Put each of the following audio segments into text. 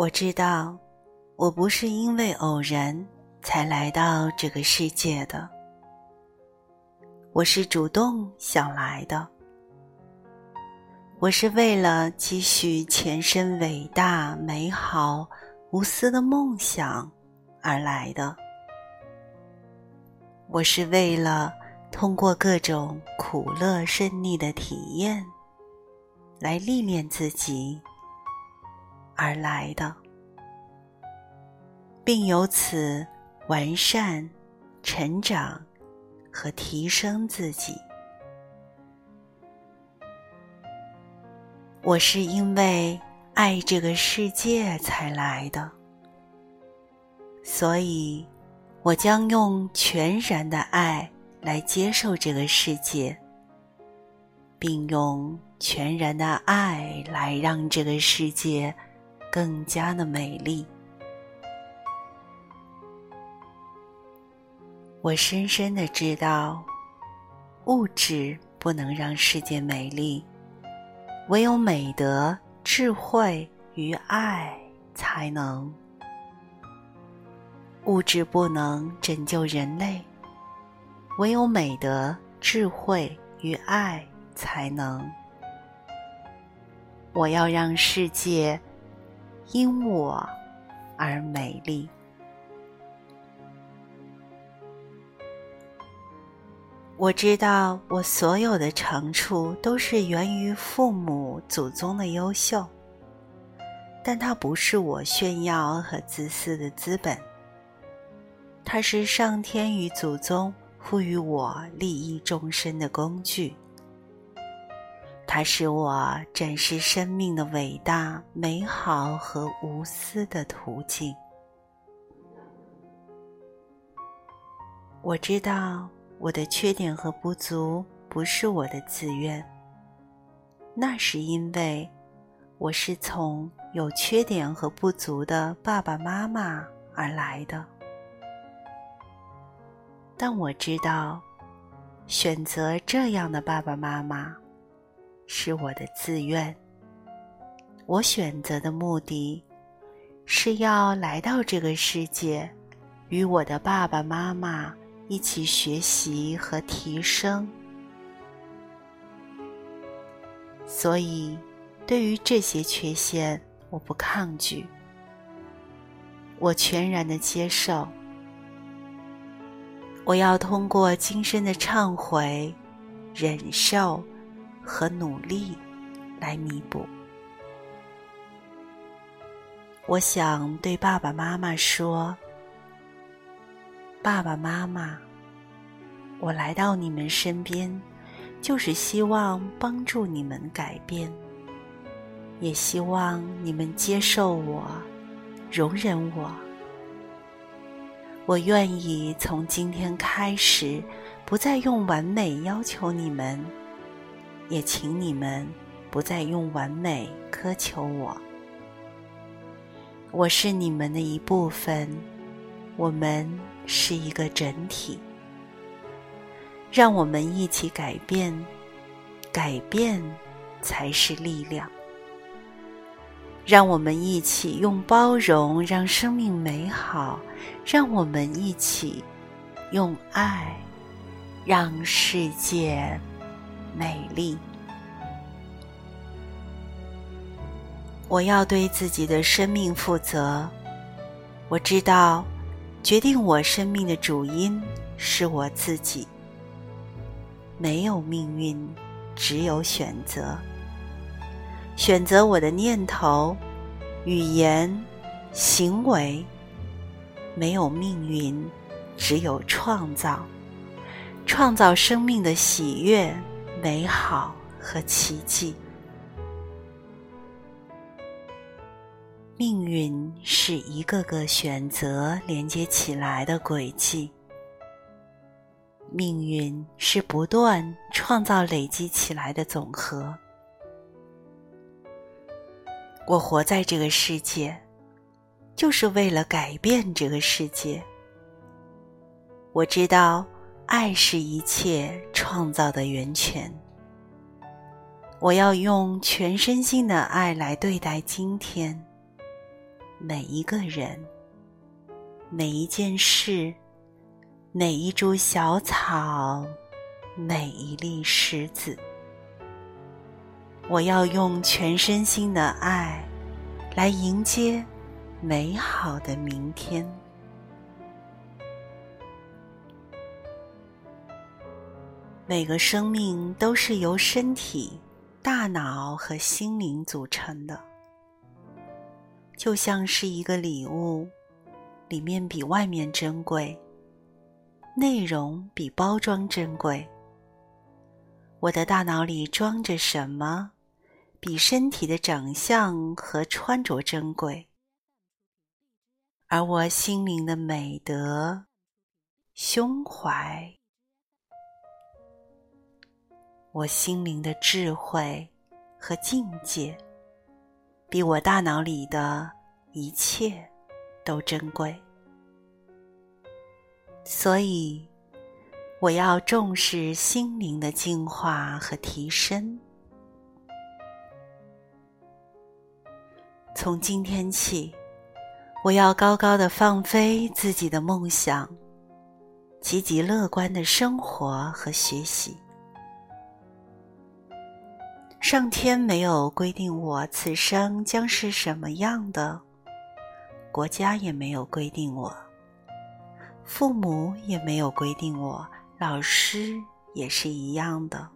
我知道，我不是因为偶然才来到这个世界的，我是主动想来的，我是为了继续前身伟大、美好、无私的梦想而来的，我是为了通过各种苦乐顺逆的体验来历练自己。而来的，并由此完善、成长和提升自己。我是因为爱这个世界才来的，所以我将用全然的爱来接受这个世界，并用全然的爱来让这个世界。更加的美丽。我深深的知道，物质不能让世界美丽，唯有美德、智慧与爱才能。物质不能拯救人类，唯有美德、智慧与爱才能。我要让世界。因我而美丽。我知道，我所有的长处都是源于父母祖宗的优秀，但它不是我炫耀和自私的资本，它是上天与祖宗赋予我利益众生的工具。它是我展示生命的伟大、美好和无私的途径。我知道我的缺点和不足不是我的自愿，那是因为我是从有缺点和不足的爸爸妈妈而来的。但我知道，选择这样的爸爸妈妈。是我的自愿。我选择的目的，是要来到这个世界，与我的爸爸妈妈一起学习和提升。所以，对于这些缺陷，我不抗拒，我全然的接受。我要通过今生的忏悔、忍受。和努力来弥补。我想对爸爸妈妈说：“爸爸妈妈，我来到你们身边，就是希望帮助你们改变，也希望你们接受我，容忍我。我愿意从今天开始，不再用完美要求你们。”也请你们不再用完美苛求我。我是你们的一部分，我们是一个整体。让我们一起改变，改变才是力量。让我们一起用包容让生命美好，让我们一起用爱让世界。美丽。我要对自己的生命负责。我知道，决定我生命的主因是我自己。没有命运，只有选择。选择我的念头、语言、行为。没有命运，只有创造。创造生命的喜悦。美好和奇迹，命运是一个个选择连接起来的轨迹。命运是不断创造、累积起来的总和。我活在这个世界，就是为了改变这个世界。我知道。爱是一切创造的源泉。我要用全身心的爱来对待今天。每一个人、每一件事、每一株小草、每一粒石子。我要用全身心的爱来迎接美好的明天。每个生命都是由身体、大脑和心灵组成的，就像是一个礼物，里面比外面珍贵，内容比包装珍贵。我的大脑里装着什么，比身体的长相和穿着珍贵，而我心灵的美德、胸怀。我心灵的智慧和境界，比我大脑里的一切都珍贵，所以我要重视心灵的净化和提升。从今天起，我要高高的放飞自己的梦想，积极乐观的生活和学习。上天没有规定我此生将是什么样的，国家也没有规定我，父母也没有规定我，老师也是一样的。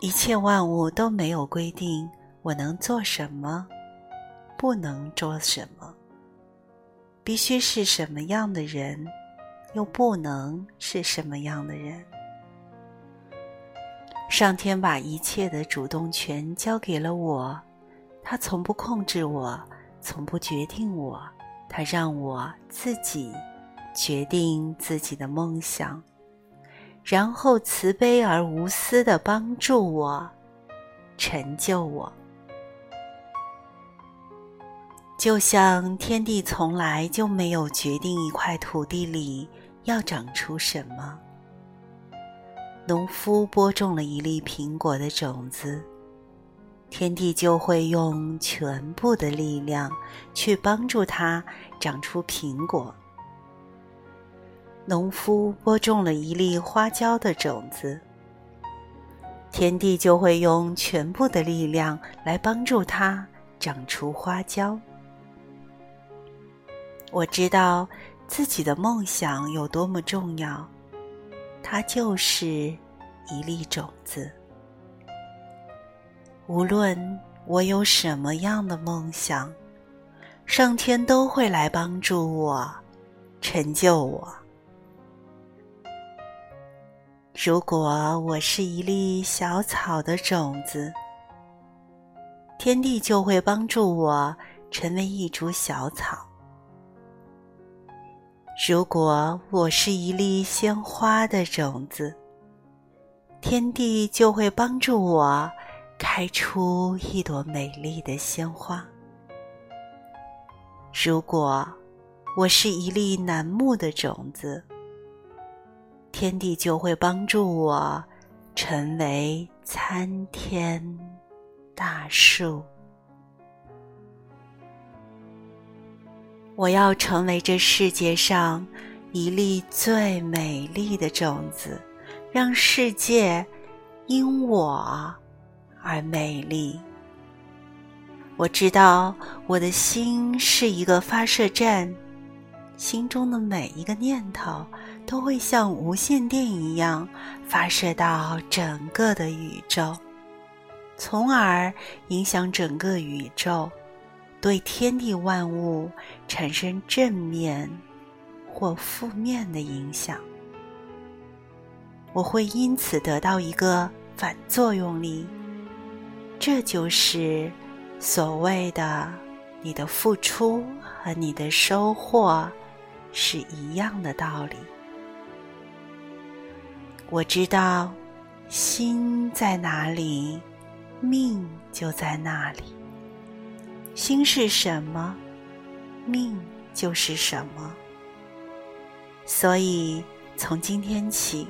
一切万物都没有规定我能做什么，不能做什么，必须是什么样的人，又不能是什么样的人。上天把一切的主动权交给了我，他从不控制我，从不决定我，他让我自己决定自己的梦想，然后慈悲而无私的帮助我，成就我。就像天地从来就没有决定一块土地里要长出什么。农夫播种了一粒苹果的种子，天地就会用全部的力量去帮助它长出苹果。农夫播种了一粒花椒的种子，天地就会用全部的力量来帮助它长出花椒。我知道自己的梦想有多么重要。它就是一粒种子。无论我有什么样的梦想，上天都会来帮助我，成就我。如果我是一粒小草的种子，天地就会帮助我成为一株小草。如果我是一粒鲜花的种子，天地就会帮助我开出一朵美丽的鲜花。如果我是一粒楠木的种子，天地就会帮助我成为参天大树。我要成为这世界上一粒最美丽的种子，让世界因我而美丽。我知道我的心是一个发射站，心中的每一个念头都会像无线电一样发射到整个的宇宙，从而影响整个宇宙。对天地万物产生正面或负面的影响，我会因此得到一个反作用力。这就是所谓的你的付出和你的收获是一样的道理。我知道，心在哪里，命就在那里。心是什么，命就是什么。所以，从今天起，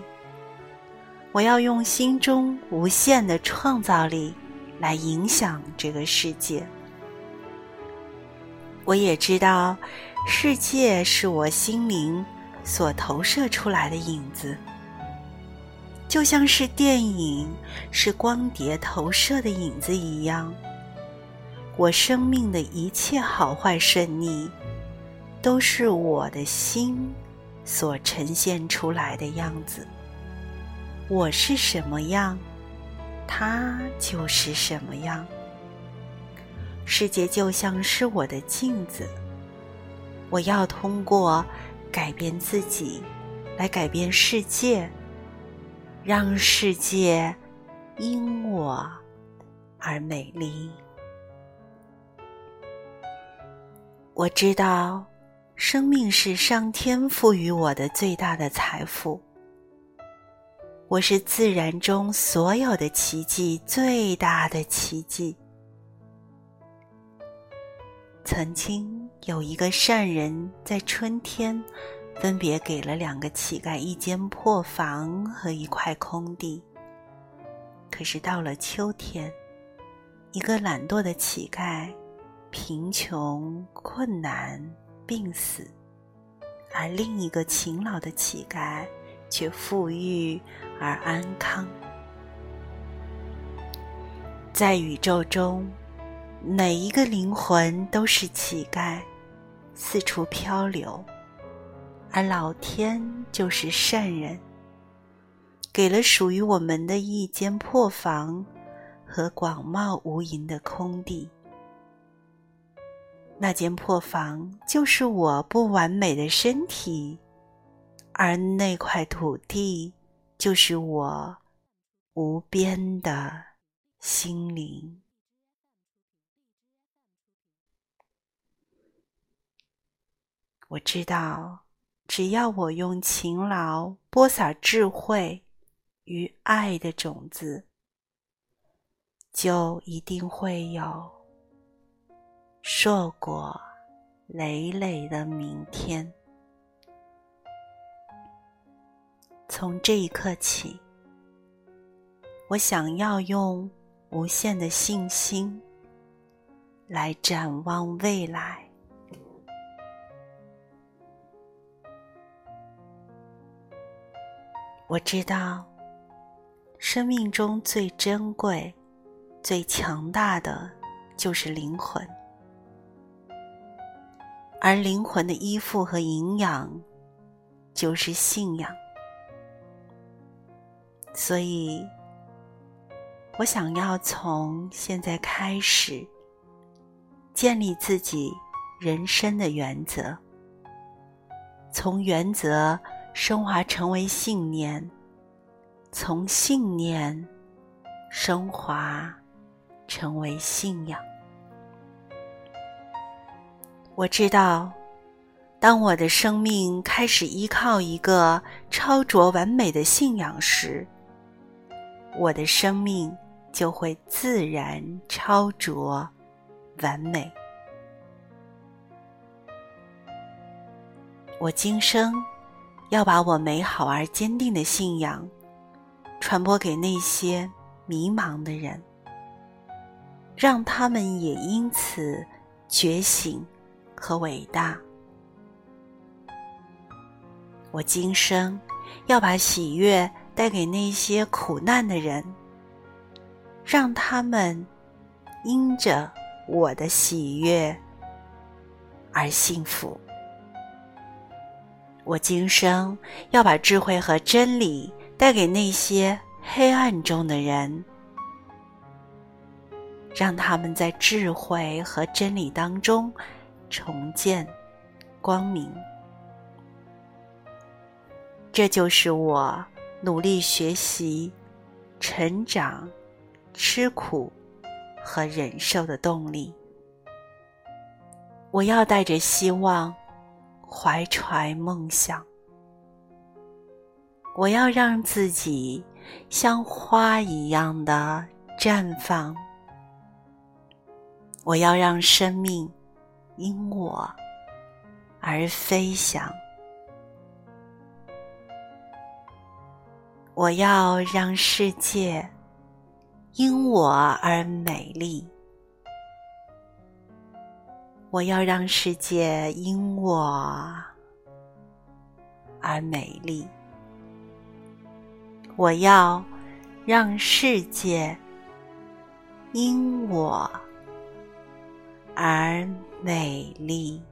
我要用心中无限的创造力来影响这个世界。我也知道，世界是我心灵所投射出来的影子，就像是电影是光碟投射的影子一样。我生命的一切好坏顺逆，都是我的心所呈现出来的样子。我是什么样，它就是什么样。世界就像是我的镜子，我要通过改变自己，来改变世界，让世界因我而美丽。我知道，生命是上天赋予我的最大的财富。我是自然中所有的奇迹最大的奇迹。曾经有一个善人，在春天，分别给了两个乞丐一间破房和一块空地。可是到了秋天，一个懒惰的乞丐，贫穷、困难、病死，而另一个勤劳的乞丐却富裕而安康。在宇宙中。每一个灵魂都是乞丐，四处漂流，而老天就是善人，给了属于我们的一间破房和广袤无垠的空地。那间破房就是我不完美的身体，而那块土地就是我无边的心灵。我知道，只要我用勤劳播撒智慧与爱的种子，就一定会有硕果累累的明天。从这一刻起，我想要用无限的信心来展望未来。我知道，生命中最珍贵、最强大的就是灵魂，而灵魂的依附和营养就是信仰。所以，我想要从现在开始建立自己人生的原则，从原则。升华成为信念，从信念升华成为信仰。我知道，当我的生命开始依靠一个超卓完美的信仰时，我的生命就会自然超卓完美。我今生。要把我美好而坚定的信仰传播给那些迷茫的人，让他们也因此觉醒和伟大。我今生要把喜悦带给那些苦难的人，让他们因着我的喜悦而幸福。我今生要把智慧和真理带给那些黑暗中的人，让他们在智慧和真理当中重见光明。这就是我努力学习、成长、吃苦和忍受的动力。我要带着希望。怀揣梦想，我要让自己像花一样的绽放。我要让生命因我而飞翔。我要让世界因我而美丽。我要让世界因我而美丽。我要让世界因我而美丽。